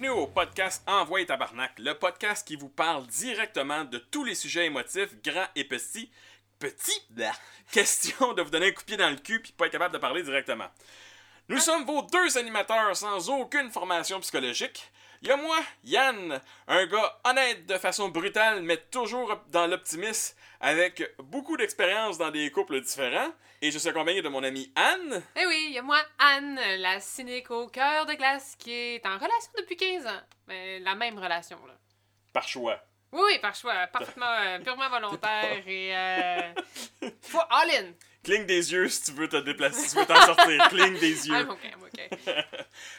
Bienvenue au podcast Envoie Tabarnak, le podcast qui vous parle directement de tous les sujets émotifs, grands et petits. Blah. Question de vous donner un coup de pied dans le cul puis pas être capable de parler directement. Nous sommes vos deux animateurs sans aucune formation psychologique. Il y a moi, Yann, un gars honnête de façon brutale, mais toujours dans l'optimisme, avec beaucoup d'expérience dans des couples différents. Et je suis accompagné de mon amie Anne. Eh oui, il y a moi, Anne, la cynique au cœur de glace, qui est en relation depuis 15 ans. Mais la même relation, là. Par choix. Oui, oui, par choix, parfaitement, euh, purement volontaire et... Euh, faut all in. Cligne des yeux si tu veux te déplacer, si tu veux t'en sortir. Cligne des yeux. I'm okay, I'm okay.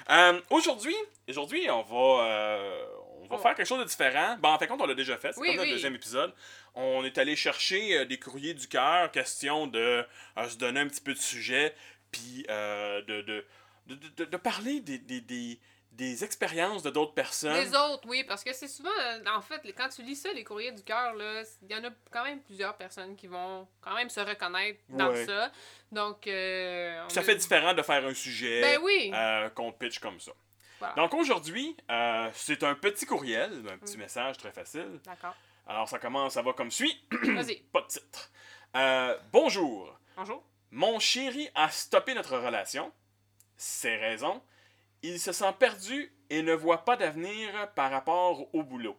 Euh, aujourd'hui, aujourd'hui, on va, euh, on va Oh. faire quelque chose de différent. Ben, en fait, compte, on l'a déjà fait. C'est Oui, comme oui. deuxième épisode. On est allé chercher euh, des courriers du cœur, question de euh, se donner un petit peu de sujet, puis de, de, de, de- de parler des, des, des, des expériences de d'autres personnes. Les autres, oui, parce que c'est souvent, euh, en fait, quand tu lis ça, les courriers du cœur, il y en a quand même plusieurs personnes qui vont quand même se reconnaître dans Ouais. ça. Donc, euh, Ça a- fait différent de faire un sujet Ben oui. euh, qu'on pitch comme ça. Voilà. Donc aujourd'hui, euh, c'est un petit courriel, un petit Mm. message très facile. D'accord. Alors ça commence, ça va comme suit. Vas-y. Pas de titre. Bonjour. Bonjour. Mon chéri a stoppé notre relation. Ses raisons. Il se sent perdu et ne voit pas d'avenir par rapport au boulot.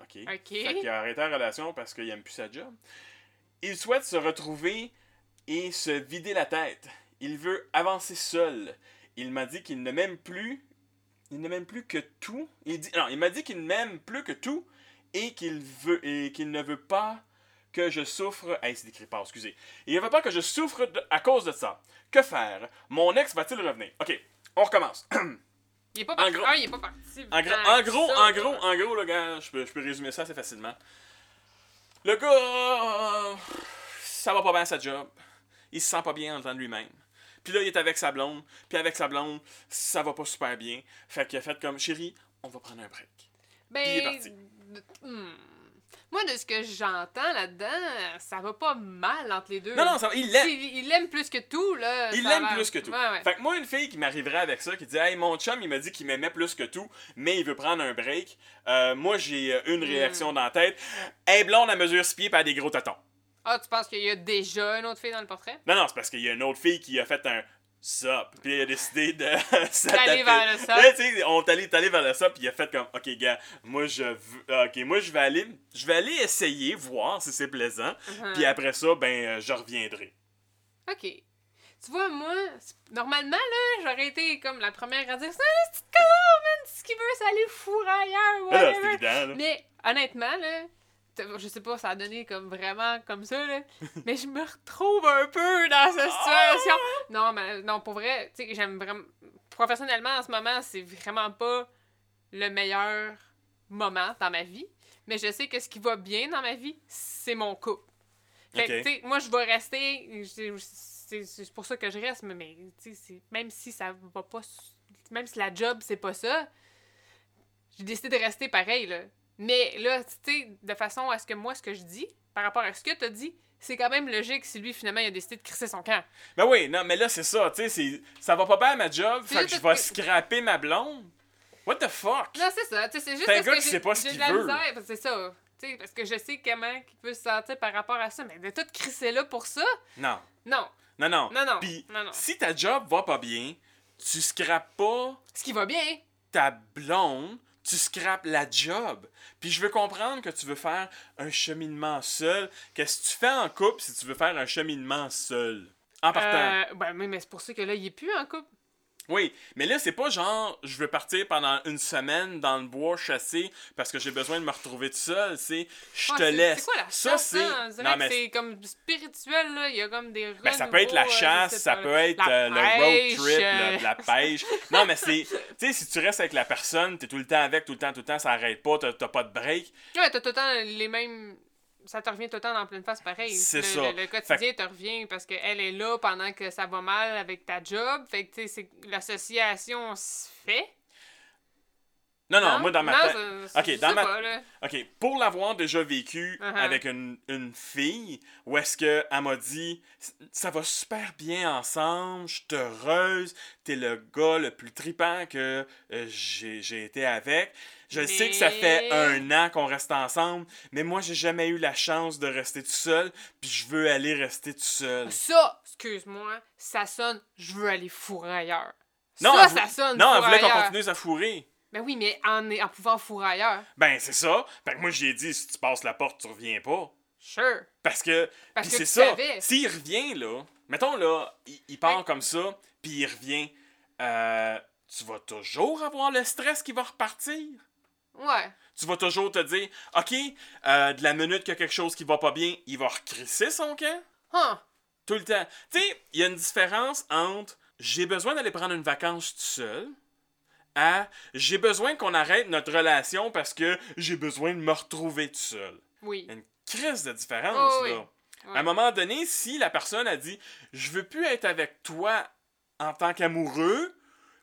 OK. OK. Fait qu'il a arrêté la relation parce qu'il aime plus sa job. Il souhaite se retrouver et se vider la tête. Il veut avancer seul. Il m'a dit qu'il ne m'aime plus. Il ne m'aime plus que tout. Il dit non, il m'a dit qu'il ne m'aime plus que tout et qu'il veut et qu'il ne veut pas que je souffre. Hey, c'est écrit pas, excusez. Il ne veut pas que je souffre de- à cause de ça. Que faire? Mon ex va-t-il revenir? Ok, on recommence. Il est pas En parti. gros- Ah, il est pas parti. En, gros, ça, en gros, en gros, le gars, je peux, je peux résumer ça assez facilement. Le gars, euh, ça va pas bien à sa job. Il se sent pas bien en temps de lui-même. Puis là, il est avec sa blonde. Puis avec sa blonde, ça va pas super bien. Fait qu'il a fait comme, chérie, on va prendre un break. Ben, il est parti. d- hmm. Moi, de ce que j'entends là-dedans, ça va pas mal entre les deux. Non, non, ça va, il l'aime. Il il l'aime plus que tout, là. Il l'aime plus que tout. Ouais, ouais. Fait que moi, une fille qui m'arriverait avec ça, qui dit Hey, mon chum, il m'a dit qu'il m'aimait plus que tout, mais il veut prendre un break. Euh, moi, j'ai euh, une Hmm. réaction dans la tête. Hey, blonde, à mesure 6 pieds, pas des gros tatons. Ah, tu penses qu'il y a déjà une autre fille dans le portrait? Non, non, c'est parce qu'il y a une autre fille qui a fait un sup. Puis il a décidé de D'aller vers le sup. Là, tu sais, on est allé, vers le sup, puis il a fait comme, OK, gars, moi, je veux, ah, OK, moi, je vais aller, je vais aller essayer, voir si c'est plaisant. Uh-huh. Puis après ça, ben, euh, je reviendrai. Ok. Tu vois, moi, normalement, là, j'aurais été comme la première à dire là, c'est con, man, ce qu'il veut, c'est aller fourrer ailleurs, whatever. Mais honnêtement, là, je sais pas, ça a donné comme vraiment comme ça, là. mais je me retrouve un peu dans cette situation. Non, mais non, pour vrai, tu sais, j'aime vraiment. Professionnellement, en ce moment, c'est vraiment pas le meilleur moment dans ma vie. Mais je sais que ce qui va bien dans ma vie, c'est mon couple. Fait que, Ok. tu sais, moi, je vais rester. c'est- pour ça que je reste, mais, mais tu sais, même si ça va pas. Même si la job, c'est pas ça, j'ai décidé de rester pareil, là. Mais là, tu sais, de façon à ce que moi, ce que je dis, par rapport à ce que t'as dit, c'est quand même logique si lui, finalement, il a décidé de crisser son camp. Ben oui, non, mais là, c'est ça, tu sais, ça va pas bien à ma job, fait que je vais scraper ma blonde. What the fuck? Non, c'est ça. tu sais, C'est juste C'est un gars qui sait pas ce qu'il veut. C'est ça. Tu sais, parce que je sais comment il peut se sentir par rapport à ça. Mais de tout crisser là pour ça, Non, non. non, non. Non, non. Puis, non, non. si ta job va pas bien, tu scrapes pas Ce qui va bien. ta blonde, tu scrapes la job. Puis je veux comprendre que tu veux faire un cheminement seul. Qu'est-ce que tu fais en couple si tu veux faire un cheminement seul? En partant. Euh, ben, mais c'est pour ça que là, il est plus en couple. Oui, mais là, c'est pas genre, je veux partir pendant une semaine dans le bois chasser parce que j'ai besoin de me retrouver tout seul. C'est, je Ah, te laisse. C'est quoi la ça, chasse, c'est. mais c'est comme spirituel, là. Il y a comme des Ben, ça peut être la euh, chasse, ça peut être euh, le road trip, euh, le- la pêche. Non, mais c'est. Tu sais, si tu restes avec la personne, t'es tout le temps avec, tout le temps, tout le temps, ça arrête pas, t'as t'as pas de break. Ouais, t'as tout le temps les mêmes. Ça te revient tout le temps dans pleine face pareil. C'est le, ça. Le, le quotidien te revient parce qu'elle est là pendant que ça va mal avec ta job. Fait que, tu sais, l'association se fait. Non, non, moi, dans ma tête. Ok, dans ma- pas. OK, pour l'avoir déjà vécu Uh-huh. avec une, une fille, où est-ce qu'elle m'a dit ça va super bien ensemble, je suis heureuse, t'es le gars le plus tripant que euh, j'ai été avec. Je sais que ça fait un an qu'on reste ensemble, mais moi j'ai jamais eu la chance de rester tout seul, puis je veux aller rester tout seul. Ça, excuse-moi, ça sonne je veux aller fourrer ailleurs. Non, ça, elle ça sonne Non, elle voulait qu'on continue à fourrer. Ben oui, mais en, en pouvant fourrer ailleurs. Ben c'est ça. Fait que moi j'ai dit si tu passes la porte, tu reviens pas. Sure. Parce que Parce que c'est ça. S'il revient, là, mettons, là, il, il part Ouais. comme ça, puis il revient, euh, tu vas toujours avoir le stress qui va repartir? Ouais. Tu vas toujours te dire, OK, euh, de la minute qu'il y a quelque chose qui va pas bien, il va recrisser son camp? Huh. Tout le temps. Tu sais, il y a une différence entre j'ai besoin d'aller prendre une vacance tout seul à j'ai besoin qu'on arrête notre relation parce que j'ai besoin de me retrouver tout seul. Oui. Une crise de différence, Oh, oui. là. Ouais. À un moment donné, si la personne a dit Je veux plus être avec toi en tant qu'amoureux,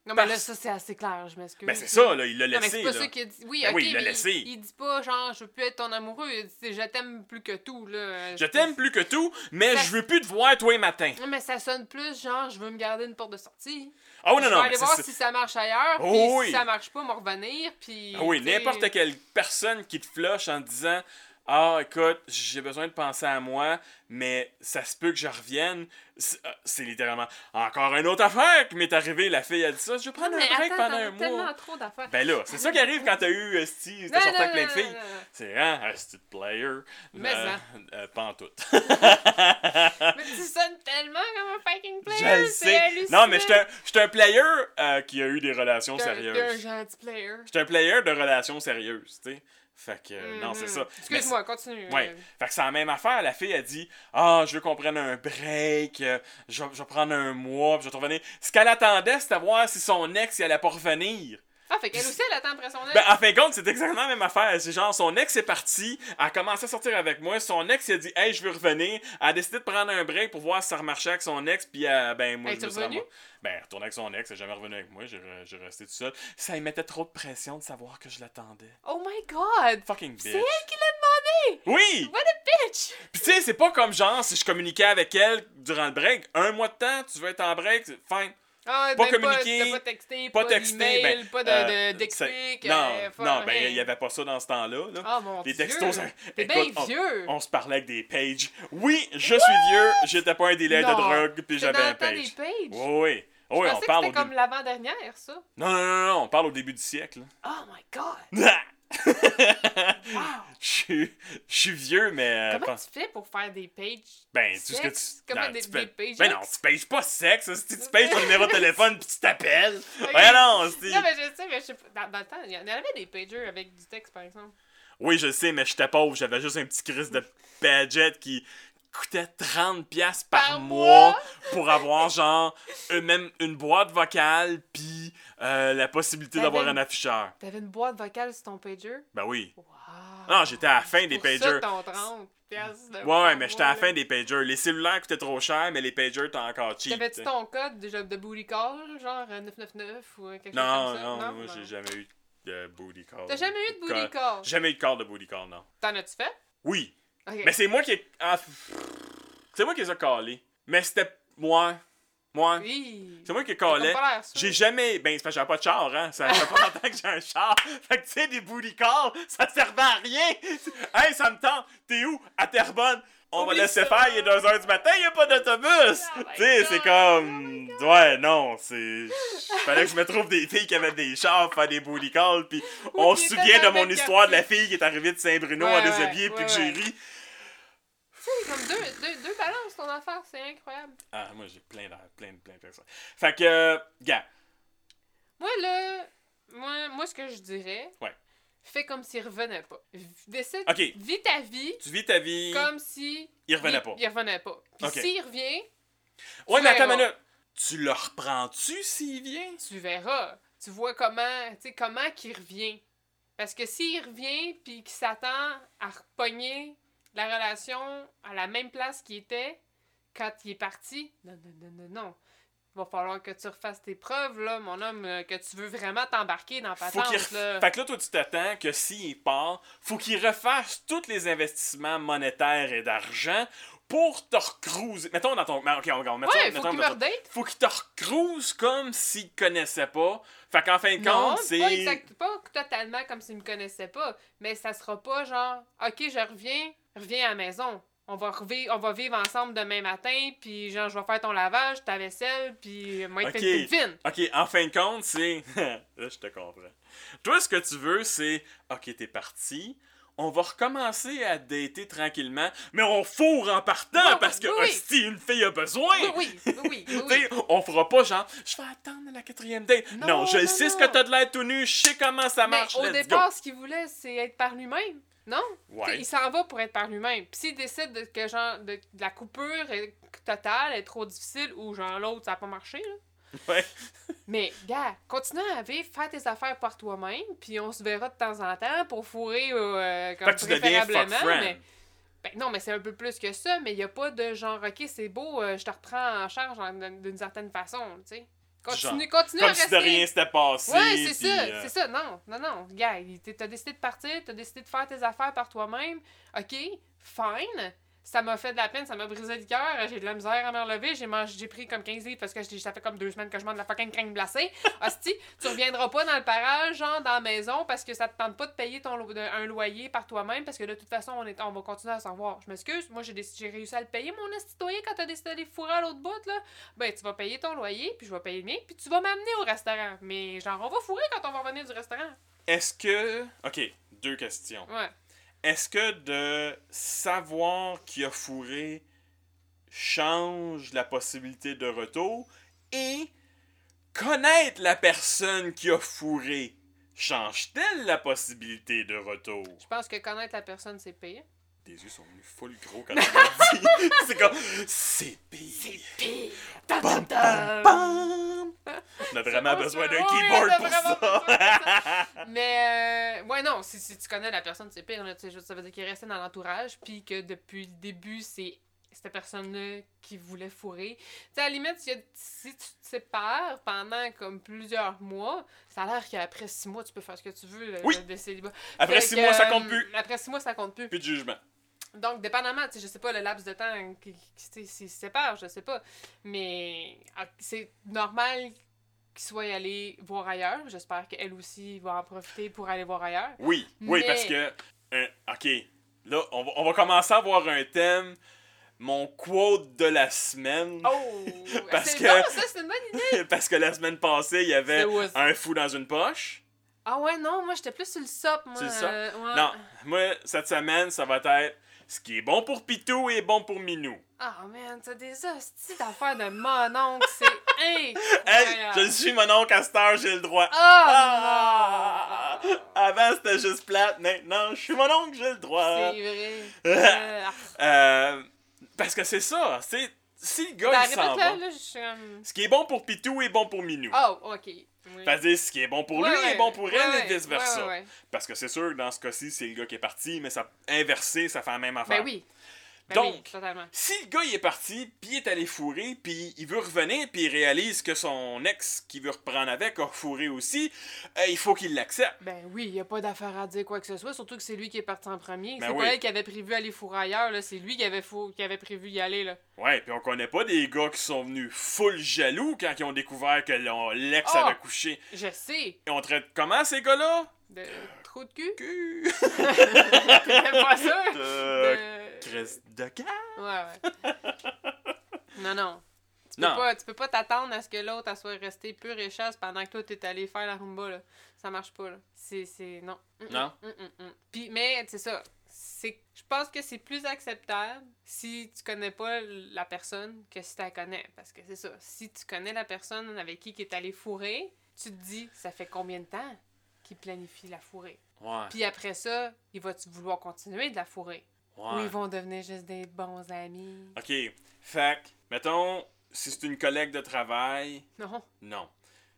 Non, mais là, ça, c'est assez clair, je m'excuse. ben c'est ça, là, il l'a Non, mais laissé. c'est pas là. ça qu'il a dit. Oui, Ben ok, oui, il l'a mais laissé. Il, dit pas, genre, je veux plus être ton amoureux. Il dit, je t'aime plus que tout, là. Je t'aime plus que tout, mais Ça- je veux plus te voir tous les matins. Non, mais ça sonne plus, genre, je veux me garder une porte de sortie. Oh non, je vais non, aller mais voir si ça marche ailleurs, Oh puis oui. si ça marche pas, me revenir, puis... Ah oui, n'importe quelle personne qui te flush en disant Ah, écoute, j'ai besoin de penser à moi, mais ça se peut que je revienne. C'est euh, c'est littéralement encore une autre affaire qui m'est arrivée. La fille a dit ça Je vais prendre Mais un break attends, pendant un mois. tellement trop d'affaires. Ben là, c'est ça qui arrive quand t'as eu Esti, Non, t'as sorti avec plein de filles. C'est hein, Esti de player. Mais euh, ça. euh, pas en tout. Mais tu sonnes tellement comme un fucking player, Je sais. Non, mais j'étais un, j'étais un player euh, qui a eu des relations un- sérieuses. T'es un gentil player. J'étais un player de relations sérieuses, tu sais. Fait que, euh, non, c'est Mhm. ça. Excuse-moi, continue. Ouais. euh. Fait que c'est la même affaire. La fille a dit Ah, je veux qu'on prenne un break, euh, je, vais- je vais prendre un mois, puis je vais te revenir. Ce qu'elle attendait, c'était voir si son ex il allait pas revenir. Ah, fait qu'elle aussi, elle attend après son ex. Ben, en fin de compte, c'est exactement la même affaire. C'est genre, son ex est parti, elle a commencé à sortir avec moi, son ex il a dit Hey, je veux revenir. Elle a décidé de prendre un break pour voir si ça remarchait avec son ex, puis euh, ben, moi, je me suis Ben, elle retourné avec son ex, elle est jamais revenu avec moi, j'ai re- resté tout seul. Ça lui mettait trop de pression de savoir que je l'attendais. Oh my god! Fucking bitch. C'est elle qui l'a demandé! Oui! What a bitch! Puis tu sais, c'est pas comme genre si je communiquais avec elle durant le break, un mois de temps, tu veux être en break, fine. Ah, Pas ben, communiquer, Pas, texter, Pas pas, ben, pas de, euh, de, c'est- Non, euh, non, ben il y avait pas ça dans ce temps-là. Là. Ah mon Les textos, T'es bien vieux! On se parlait avec des pages. Oui, je suis vieux, j'étais pas un dealer de drogue, puis j'avais un page. des pages! Oui, oui. On parle comme début. l'avant-dernière, ça. Non, non, non, on parle au début du siècle. Oh my god! Wow! Je suis- je suis vieux, mais. euh, Comment tu fais pour faire des pages? Ben, tout ce que tu. Comment non, des- tu des pages Ben non, tu pages pas sexe, si tu pages ton numéro de téléphone puis tu t'appelles. Ok. Ouais, non, c'est. Non, mais je sais, mais je sais pas. Dans, dans le temps, il y en avait des pagers avec du texte, par exemple. Oui, je sais, mais j'étais pauvre. J'avais juste un petit crise de Padget qui coûtait 30$ piastres par, Par mois mois? pour avoir, genre, euh, même une boîte vocale puis euh, la possibilité d'avoir un afficheur. T'avais une boîte vocale sur ton pager? Ben oui. Wow! Non, j'étais à la fin des Pour ça, pagers. ton 30 piastres de Ouais, mais j'étais à la fin des pagers. Les cellulaires coûtaient trop cher, mais les pagers, t'as encore cheap. T'avais-tu ton code déjà de booty call, genre euh, 999 ou euh, quelque Non, chose comme ça? non, moi, non. j'ai jamais eu de booty call. T'as jamais eu de booty Call. call? Jamais eu de call de booty call, non. T'en as-tu fait? Oui, Mais c'est moi qui ai... ah, c'est moi qui les ai callés. Mais c'était... Moi... Moi... Oui. C'est moi qui sûr. J'ai jamais. Ben, c'est parce que j'avais pas de char, hein. Ça fait pas longtemps que j'ai un char. Fait que, tu sais, des booty calls, ça servait à rien. Hey, ça me tente. T'es où? À Terrebonne. On va laisser ça. faire, il est 2h du matin, il y a pas d'autobus. Oh tu sais, c'est comme. ouais, non, c'est. Fallait que je me trouve des filles qui avaient des chars pour faire des booty calls. Puis on se souvient de mon histoire de la fille qui est arrivée de Saint-Bruno Ouais, à ouais, puis que j'ai ri. C'est comme deux, deux, deux balances ton affaire, c'est incroyable. Ah, moi, j'ai plein de, plein de, plein de personnes. Fait que, euh, gars, Moi, là, moi, moi, ce que je dirais, Ouais. fais comme s'il revenait pas. Décide, vis ta vie tu vis ta vie. comme si Il revenait pas. il revenait pas. Puis Ok. s'il revient, Ouais, tu mais attends minute. Tu le reprends-tu s'il vient? tu verras. Tu vois comment, tu sais, comment qu'il revient. Parce que s'il revient puis qu'il s'attend à repogner la relation à la même place qu'il était quand il est parti, non, non, non, non, non. va falloir que tu refasses tes preuves, là, mon homme, euh, que tu veux vraiment t'embarquer dans Faut patente, qu'il là. Fait que là, toi, tu t'attends que s'il part, faut qu'il refasse tous les investissements monétaires et d'argent pour te recruiser. Mettons dans ton. Ok, on va mettre ça. Ouais, faut mettons qu'il dans me ton-. Faut qu'il te recruse comme s'il te connaissait pas. Fait qu'en fin de Non, compte, pas, c'est. exact- pas totalement comme s'il me connaissait pas, mais ça sera pas genre, ok, je reviens, reviens à la maison. On va, on va vivre ensemble demain matin, puis genre, je vais faire ton lavage, ta vaisselle, puis moi, Ok. il fait une fine. Ok, en fin de compte, c'est. là, je te comprends. Toi, ce que tu veux, c'est. Ok, t'es parti. On va recommencer à dater tranquillement, mais on fourre en partant Oui, parce que oui, oui. hostie, une fille a besoin. Oui, oui, oui, on fera pas genre, je vais attendre la quatrième date. Non, Non, je non, sais ce que t'as de l'air tout nu, je sais comment ça Mais marche. au let's départ, ce qu'il voulait, c'est être par lui-même. Non? Ouais. Il s'en va pour être par lui-même. Puis s'il décide de, que genre de, de la coupure est totale est trop difficile ou genre l'autre ça a pas marché là. Ouais. Mais gars, continue à vivre, faire tes affaires par toi-même, puis on se verra de temps en temps pour fourrer euh, comme Fait tu préférablement, mais ben non, mais c'est un peu plus que ça, mais il y a pas de genre OK, c'est beau, euh, je te reprends en charge d'une certaine façon, tu sais. Continue, continue à Comme si rester. de rien s'était passé. Ouais, c'est ça, euh, c'est ça. Non, non, non. Gars, t'as décidé de partir, t'as décidé de faire tes affaires par toi-même. OK, fine. Ça m'a fait de la peine, ça m'a brisé le cœur. J'ai de la misère à me relever. J'ai mangé, j'ai pris comme 15 livres parce que ça fait comme deux semaines que je mange de la fucking crème glacée. Hostie, tu reviendras pas dans le parage, genre dans la maison, parce que ça te tente pas de payer ton lo- un loyer par toi-même, parce que de toute façon, on, est, on va continuer à s'en voir. Je m'excuse, moi j'ai réussi à le payer, mon loyer, quand t'as décidé d'aller fourrer à l'autre bout, là. Ben, tu vas payer ton loyer, puis je vais payer le mien, puis tu vas m'amener au restaurant. Mais genre, on va fourrer quand on va revenir du restaurant. Est-ce que. Ok, deux questions. Ouais. Est-ce que de savoir qui a fourré change la possibilité de retour et connaître la personne qui a fourré change-t-elle la possibilité de retour? Je pense que connaître la personne, c'est pire. Tes yeux sont venus full gros quand tu dit. C'est comme. C'est pire. pire! Bam, bam, bam. On a vraiment besoin d'un keyboard pour ça. Mais, euh, ouais, non, si, si tu connais la personne, c'est pire. Là, tu sais, juste, ça veut dire qu'il est resté dans l'entourage, puis que depuis le début, c'est cette personne-là qui voulait fourrer. Tu sais, à la limite, si, si tu te sépares pendant comme plusieurs mois, ça a l'air qu'après six mois, tu peux faire ce que tu veux le- Oui. le- de célibat. Après Fait six que, mois, ça euh, compte plus. Après six mois, ça compte plus. Plus de jugement. Donc, dépendamment, tu sais, je sais pas le laps de temps qui, qui, tu sais, s'ils se séparent, je sais pas. Mais ah, c'est normal qu'ils soient allés voir ailleurs. J'espère qu'elle aussi va en profiter pour aller voir ailleurs. Oui, oui, parce que. euh, ok, là, on va, on va commencer à avoir un thème. Mon quote de la semaine. Oh! Parce que- bon, ça, c'est une bonne idée! parce que la semaine passée, il y avait un fou dans une poche. Ah ouais, non, moi, j'étais plus sur le sop, moi. Sur le sop? euh, ouais. Non, moi, cette semaine, ça va être ce qui est bon pour Pitou est bon pour Minou. Ah, man, t'as des hosties d'affaires de mon oncle, c'est Hey, incroyable! je suis mon oncle à cette heure, j'ai le droit. Ah, non! Avant, c'était juste plate. Maintenant, je suis mon oncle, j'ai le droit. C'est vrai. Euh, Euh, parce que c'est ça. C'est, si le gars, il s'en va, là, là, je suis comme... ce qui est bon pour Pitou est bon pour Minou. Oh, ok. Oui. C'est-à-dire, ce qui est bon pour lui Ouais, est bon pour elle Ouais, et vice-versa. Parce que c'est sûr que dans ce cas-ci, c'est le gars qui est parti, mais ça inversé, ça fait la même affaire. Ben oui. Ben Donc, oui. Si le gars il est parti, puis il est allé fourrer, puis il veut revenir, puis il réalise que son ex qui veut reprendre avec a fourré aussi, euh, il faut qu'il l'accepte. Ben oui, il n'y a pas d'affaire à dire quoi que ce soit, surtout que c'est lui qui est parti en premier. Ben c'est oui. pas elle qui avait prévu aller fourrer ailleurs, là. C'est lui qui avait, fou... qui avait prévu y aller, là. Ouais, puis on connaît pas des gars qui sont venus full jaloux quand ils ont découvert que l'ex Oh! avait couché. Je sais. Et on traite comment ces gars-là? De trou de cul? Pas ça? De... De- Cresse de. Ouais, ouais. non, non. Tu peux Non. pas, tu peux pas t'attendre à ce que l'autre soit restée pure et chasse pendant que toi t'es allé faire la rumba là. Ça marche pas là. C'est non. Mm, mm, Non? mm. Puis mais c'est ça. C'est je pense que c'est plus acceptable si tu connais pas la personne que si tu la connais parce que c'est ça. Si tu connais la personne avec qui qui est allé fourrer, tu te dis ça fait combien de temps qu'il planifie la fourrer. Ouais. Puis après ça, il va tu vouloir continuer de la fourrer? Ou Ouais. ils vont devenir juste des bons amis. Ok. Fait mettons, si c'est une collègue de travail, Non. non.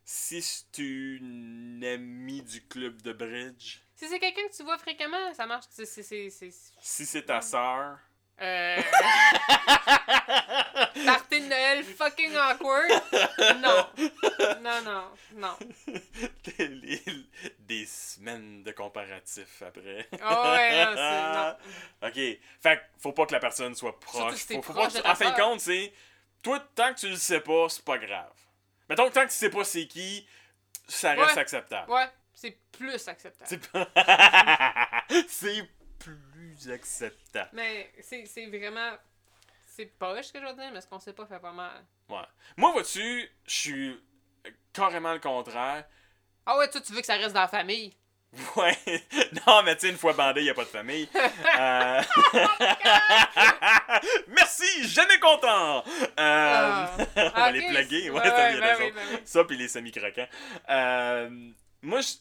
Si c'est une amie du club de bridge, Si c'est quelqu'un que tu vois fréquemment, ça marche. C'est, c'est, c'est, c'est- si c'est ta sœur, Euh... De Noël fucking awkward. Non. Non, non, non. des, les- des semaines de comparatifs après. Oh ouais, non. Non. ok. Fait faut pas que la personne soit proche. si t'es Faut, faut proche pas que de tu- ta en fin de compte, c'est. Toi, tant que tu le sais pas, c'est pas grave. Mettons que tant que tu sais pas c'est qui, ça reste Ouais. acceptable. Ouais, c'est plus acceptable. C'est plus. Mais c'est vraiment... C'est poche ce que je veux dire, mais ce qu'on sait pas fait pas mal. Ouais. Moi, vois-tu, je suis carrément le contraire. Ah ouais, toi, tu veux que ça reste dans la famille? Ouais. Non, mais tu sais, une fois bandé, il a pas de famille. Euh, Merci, jamais content. Euh, Ah. On va Ah, les ok. plugger. Ouais, Ouais, ouais, ben ben. Ça, puis les semi-croquants. Euh, moi, je-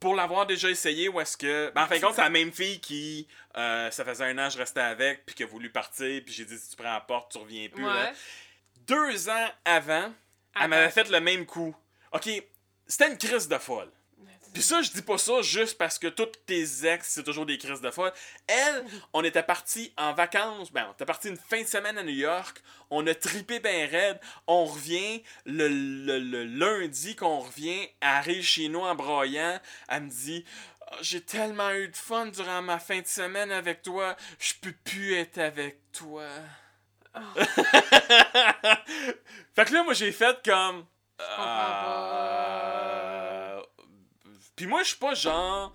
pour l'avoir déjà essayé, où est-ce que. Ben, en fin de compte, c'est la même fille qui. euh, ça faisait un an, je restais avec, puis qui a voulu partir, puis j'ai dit si tu prends la porte, tu reviens plus. Ouais. là. Deux ans avant, elle Attends. m'avait fait le même coup. Ok, c'était une crise de folle. Puis ça, je dis pas ça juste parce que toutes tes ex, c'est toujours des crises de folle. Elle, on était partis en vacances. Ben, on était partis une fin de semaine à New York. On a tripé ben raide. On revient le, le- le lundi qu'on revient. Elle arrive chez nous en broyant. Elle me dit Ah, J'ai tellement eu de fun durant ma fin de semaine avec toi. Je peux plus être avec toi. fait que là, moi, j'ai fait comme. Euh, Puis moi, je suis pas genre.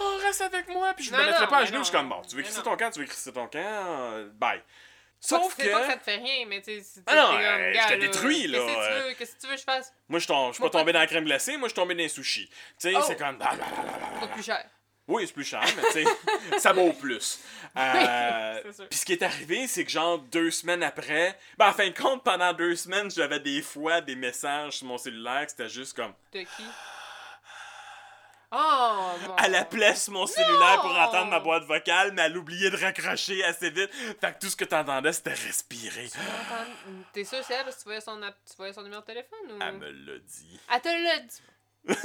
Oh, reste avec moi, puis je me Non, mettrai non, pas à genoux. Je suis comme bon, tu veux crisser ton camp, tu veux crisser ton camp, euh, bye. Sauf que... que. pas que ça te fait rien, mais tu sais... Ah non, comme, euh, gars, je te détruis, là, Qu'est-ce que tu euh. veux? Qu'est-ce que tu veux que je fasse? Moi, je suis pas tombé dans la crème glacée, moi, je suis tombé dans les sushis. Tu sais, Oh. c'est comme. blablabla. Pas plus cher. Oui, c'est plus cher, mais tu sais, ça vaut plus. Euh. Puis ce qui est arrivé, c'est que genre deux semaines après, ben en fin de compte, pendant deux semaines, j'avais des fois des messages sur mon cellulaire que c'était juste comme. De qui? Oh. Elle appelait sur mon cellulaire pour entendre ma boîte vocale, mais elle oubliait de raccrocher assez vite. Fait que tout ce que t'entendais, c'était respirer. T'es sûr c'est elle parce que tu voyais son, app- tu voyais son numéro de téléphone ou... Elle me l'a dit. Elle te l'a dit.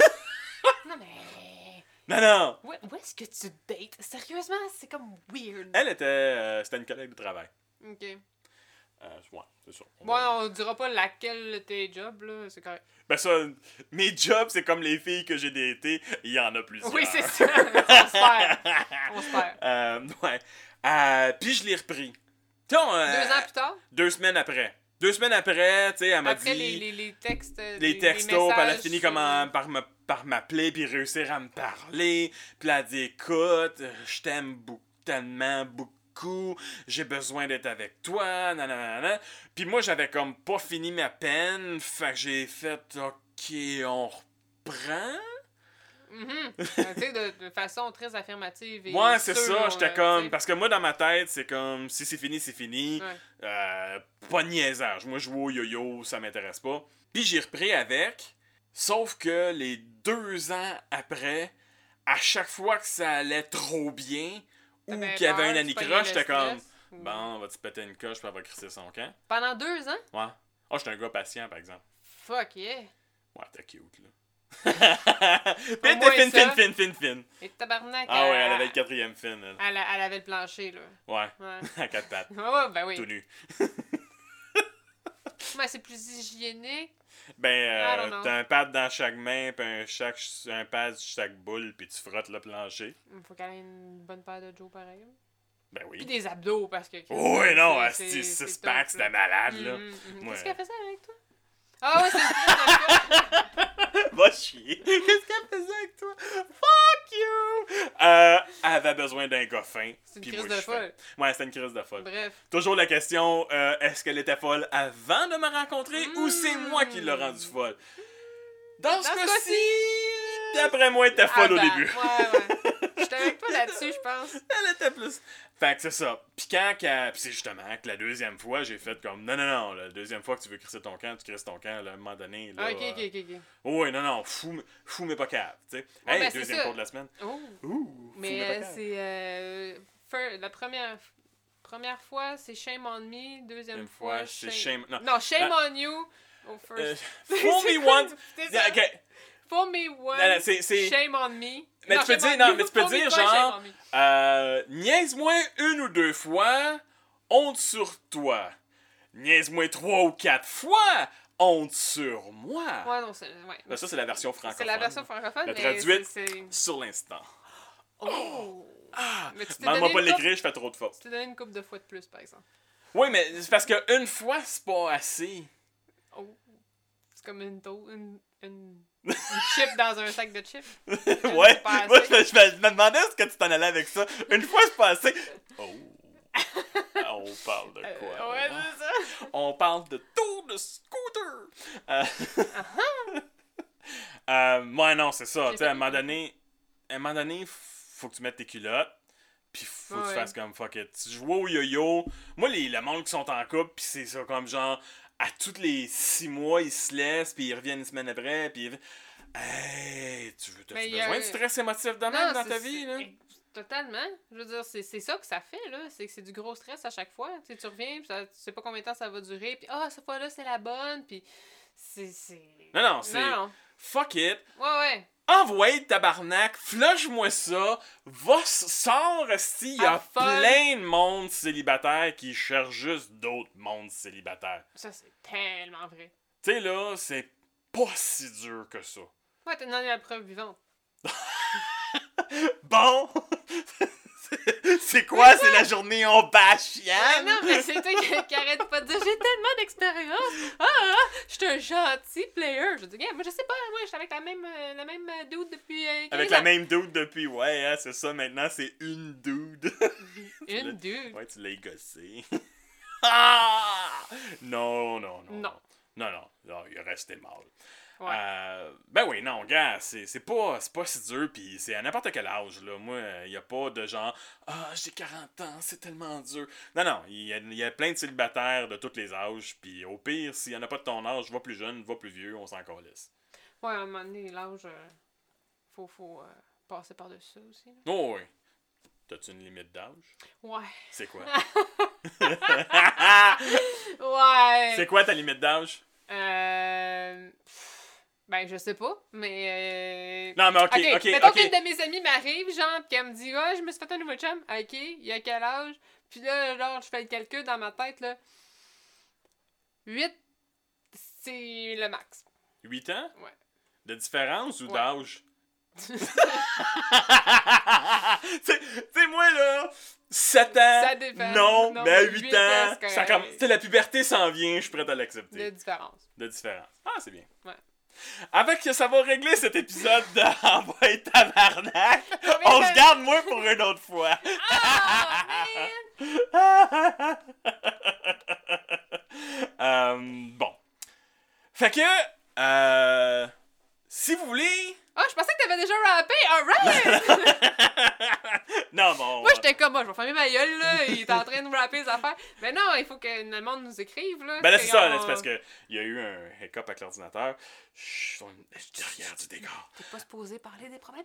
non, mais... Non, non! Où, où est-ce que tu dates? Sérieusement, c'est comme weird. Elle était. euh, c'était une collègue de travail. Ok. Euh, ouais, c'est Bon, va- on dira pas laquelle de tes jobs, là, c'est correct. Ben ça, mes jobs, c'est comme les filles que j'ai datées, il y en a plusieurs. Oui, c'est ça. on se perd. On se perd. Euh, ouais. Euh, puis je l'ai repris. Tu sais, on, euh, Deux ans plus tard, Deux semaines après. Deux semaines après, tu sais, elle m'a après dit... les, les, les textes. les les- textos, puis elle a fini comme en- par me par m'appeler puis réussir à me parler. Puis elle a dit écoute, je t'aime beaucoup, tellement beaucoup, j'ai besoin d'être avec toi, nanana. Puis moi j'avais comme pas fini ma peine, fait que j'ai fait OK, on reprend? Tu sais, de, de façon très affirmative. Et Ouais, c'est ça, j'étais comme parce que moi dans ma tête, c'est comme si c'est fini, c'est fini. Ouais. Euh, pas de niaisage. Moi, jouer au yo-yo, ça m'intéresse pas. Puis j'ai repris avec, sauf que les deux ans après, à chaque fois que ça allait trop bien, ou qu'il avait un anicroche, j'étais comme, ou- bon, on va-tu péter une coche, puis elle va crisser son camp. Pendant deux ans? Ouais. Oh, j'étais un gars patient, par exemple. Fuck yeah. Ouais, t'es cute, là. Fine, ça. fine, fine, fine, fine. Et tabarnak. Ah ouais, elle avait le quatrième fin, elle. elle, elle avait le plancher, là. Ouais, Ouais. à quatre pattes, Ouais, ouais, ben oui. tout nu. Mais c'est plus hygiénique. Ben, euh, t'as un pad dans chaque main, puis un, chaque, un pad sur chaque boule, puis tu frottes le plancher. Il faut qu'elle ait une bonne paire de Joe pareil. Ben Puis oui. des abdos parce que. Oh, oui, non, c'est- six packs, c'était malade, là. Mhm, mhm. Ouais. Qu'est-ce qu'elle faisait avec toi? Ah ouais, c'est le Va chier. Qu'est-ce qu'elle faisait avec toi? Fuck you! Euh, elle avait besoin d'un gars fin. C'est une crise de folle. Ouais, c'était une crise de folle. Bref. Toujours la question, euh, est-ce qu'elle était folle avant de me rencontrer ou c'est moi qui l'ai rendue folle? Dans, ce ce cas-ci, d'après moi, elle était folle au début. Ouais, ouais. Avec toi là-dessus, je pense. Elle était plus. Fait que c'est ça. Puis quand qu'elle- Puis c'est justement que la deuxième fois, j'ai fait comme non, non, non, la deuxième fois que tu veux crisser ton camp, tu crisses ton camp, là, à un moment donné. Là, Ah, ok, euh, ok, ok, ok. Oh, oui, non, non, fou, fou mais pas cave, tu sais. Ouais, hey, ben, deuxième cours de la semaine. Oh. Ouh, Mais euh, c'est. Euh, la première, première fois, c'est Shame on Me. Deuxième Une fois, fois, c'est shame. Non. Non, Shame Ah. on You. Euh, first. fool C'est me once. Yeah? Fool me. Non, non, Shame on me. Mais tu peux dire- on non, mais tu peux dire genre-. Euh, niaise-moi une ou deux fois, honte sur toi. Niaise-moi trois ou quatre fois, honte sur moi. Ouais, non, c'est. Ouais. Ben, ça, c'est la version francophone. C'est la version francophone, La mais. traduite. Sur l'instant. Oh! Ah! Mais tu t'es Demande-moi donné pas l'écrire, je fais trop de fautes. Tu t'es donné une coupe de fois de plus, par exemple. Oui, mais c'est parce qu'une fois, c'est pas assez. Oh. C'est comme une, une, une, une chip dans un sac de chips? ouais, moi, je, me- je je demandais ce que tu t'en allais avec ça. Une fois, c'est pas assez. Oh! On parle de Euh, quoi? ouais, là? c'est ça. On parle de tour de scooter! Euh, Uh-huh. euh, ouais, non, c'est ça. J'ai Tu sais, à un moment donné, à un moment donné, faut que tu mettes tes culottes. Puis faut que tu Ouais. fasses comme fuck it. Tu joues au yo-yo. Moi, les, le monde qui sont en couple, puis c'est ça, comme genre, à tous les six mois, ils se laissent, puis ils reviennent une semaine après, puis ils... Hey, tu veux, Mais t'as-tu il y a- besoin de stress émotif de même dans ta vie, là? Totalement. Je veux dire, c'est ça que ça fait, là. C'est que c'est du gros stress à chaque fois. Tu sais, tu reviens, puis ça- tu sais pas combien de temps ça va durer, puis ah, cette fois-là, c'est la bonne, puis c'est. Non, non, c'est... Fuck it. Ouais, ouais. Envoie tabarnak, flush-moi ça, va, sors, esti, il y a plein de monde célibataire qui cherche juste d'autres mondes célibataires. Ça, c'est tellement vrai. Tu sais, là, c'est pas si dur que ça. Ouais, t'as donné la preuve vivante. Bon! c'est quoi? C'est la journée on bâche Ah Yann? non, mais c'est toi qui, qui arrête pas de dire j'ai tellement d'expérience. Ah, ah, je suis un gentil player. Je dis, moi, je sais pas, moi, je suis avec la même, euh, la même euh, dude depuis euh, 15 Avec ans. la même dude depuis, ouais, hein, c'est ça, maintenant, c'est une dude. Une dude. ouais, tu l'as gossé. ah! Non, non, non. Non. Non, non, non, il est resté mal. Ouais. Euh, ben oui, non, gars, c'est c'est pas, c'est pas si dur, pis c'est à n'importe quel âge, là. Moi, il y a pas de genre, ah, j'ai 40 ans, c'est tellement dur. Non, non, il y a, y a plein de célibataires de tous les âges, puis au pire, s'il y en a pas de ton âge, va plus jeune, va plus vieux, on s'en calisse. Ouais, à un moment donné, l'âge, euh, faut, faut euh, passer par-dessus ça aussi. là. Oh oui. T'as-tu une limite d'âge? Ouais. C'est quoi? Ouais. c'est quoi ta limite d'âge? Euh. Ben, je sais pas, mais. euh, Non, mais ok, Ok, ok, mettons qu'une de mes amies m'arrive, genre, pis qu'elle me dit, ouais, je me suis fait un nouveau chum. Ok, il a quel âge? Puis là, genre, je fais le calcul dans ma tête, là. 8, c'est le max. 8 ans? Ouais. De différence ou Ouais. d'âge? tu sais, moi, là, 7 ans, Ça dépend. non, Non, mais à mais 8 huit ans, ans, ça comme, tu sais, la puberté s'en vient, je suis prêt à de l'accepter. différence. De différence. Ah, c'est bien. Ouais. Avec que ça va régler cet épisode de Envoie tabarnak, on se garde moi pour une autre fois. Ah, Euh, bon. Fait que, euh, si vous voulez... Ah, je pensais que t'avais déjà rappé! Alright! non, bon... Moi, j'étais comme, moi, je vais fermer ma gueule, là. Il est en train de me rapper les affaires. Mais non, il faut que le monde nous écrive, là. Ben là, c'est ça, on- c'est parce qu'il y a eu un hiccup avec l'ordinateur. Je suis derrière du décor. T'es pas supposé parler des problèmes.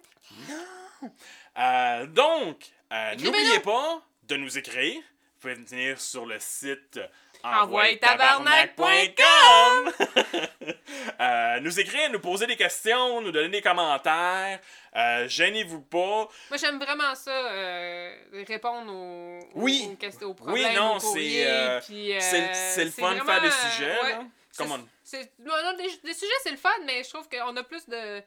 Euh, donc, euh, n'oubliez pas de nous écrire. Pouvez venir sur le site Envoyetabarnak.com. euh, nous écrire, nous poser des questions, nous donner des commentaires. Euh, Gênez-vous pas. Moi, j'aime vraiment ça, euh, répondre aux, Oui. questions, aux problèmes, non, c'est, courriers, euh, puis, c'est, le fun de faire des sujets. ouais. là. C'est- Come on. c'est- non, non, des, des sujets, c'est le fun, mais je trouve qu'on a plus de,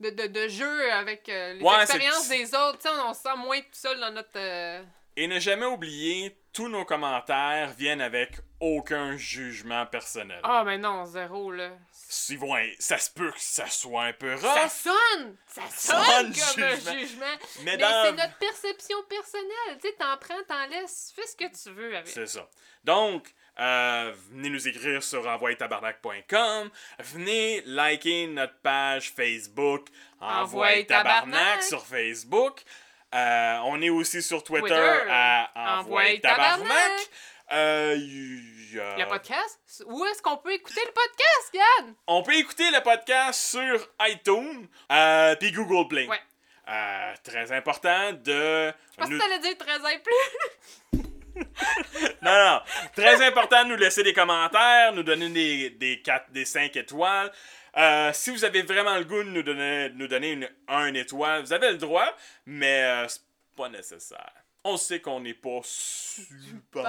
de, de, de jeu avec euh, les Ouais, expériences c'est- des autres. Tu sais, on, on se sent moins tout seul dans notre... euh, Et ne jamais oublier, tous nos commentaires viennent avec aucun jugement personnel. Ah, mais non, zéro, là. Si, ouais, ça se peut que ça soit un peu Ça rough, sonne! Ça sonne comme un jugement. jugement. mais dans... c'est notre perception personnelle. Tu sais, t'en prends, t'en laisses. Fais ce que tu veux avec. C'est ça. Donc, euh, venez nous écrire sur envoyetabarnak.com. Venez liker notre page Facebook Tabarnak Tabarnak. sur Facebook. Euh, on est aussi sur Twitter, Twitter. à Envoie Tabarnak. Euh, y a- Le podcast? Où est-ce qu'on peut écouter le podcast, Yann? On peut écouter le podcast sur iTunes euh, puis Google Play. Ouais. Euh, très important de... Je pensais nous- que t'allais dire 13 ans et plus. Non, non. Très important de nous laisser des commentaires, nous donner des, des 4, des 5 étoiles. Euh, si vous avez vraiment le goût de nous donner, de nous donner une 1 étoile, vous avez le droit, mais euh, c'est pas nécessaire. On sait qu'on n'est pas super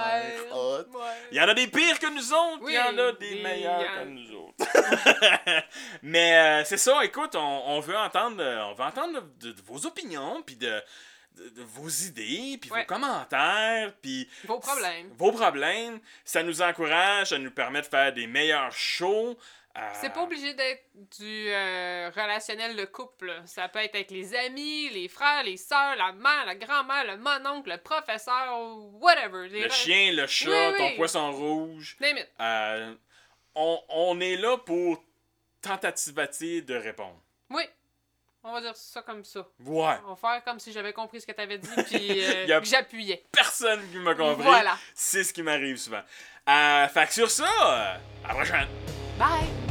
hot. ouais. Il y en a des pires que nous autres, il y en a Oui, des des- meilleurs il y en- que nous autres. Mais euh, c'est ça, écoute, on, on veut entendre, on veut entendre de, de vos opinions, puis de, de- vos idées, puis vos commentaires, puis Vos problèmes. vos problèmes. Ça nous encourage, ça nous permet de faire des meilleurs shows. euh, C'est pas obligé d'être du euh, relationnel de couple. Ça peut être avec les amis, les frères, les sœurs, la mère, la grand-mère, le mononcle, le professeur, whatever. Les Le chien, le chat, Oui, ton poisson rouge. Euh, on, on est là pour tentativer de répondre. Oui. On va dire ça comme ça. Ouais. On va faire comme si j'avais compris ce que t'avais dit, puis euh, que j'appuyais. Personne qui m'a compris. Voilà. C'est ce qui m'arrive souvent. Euh, fait que sur ça, à la prochaine. Bye!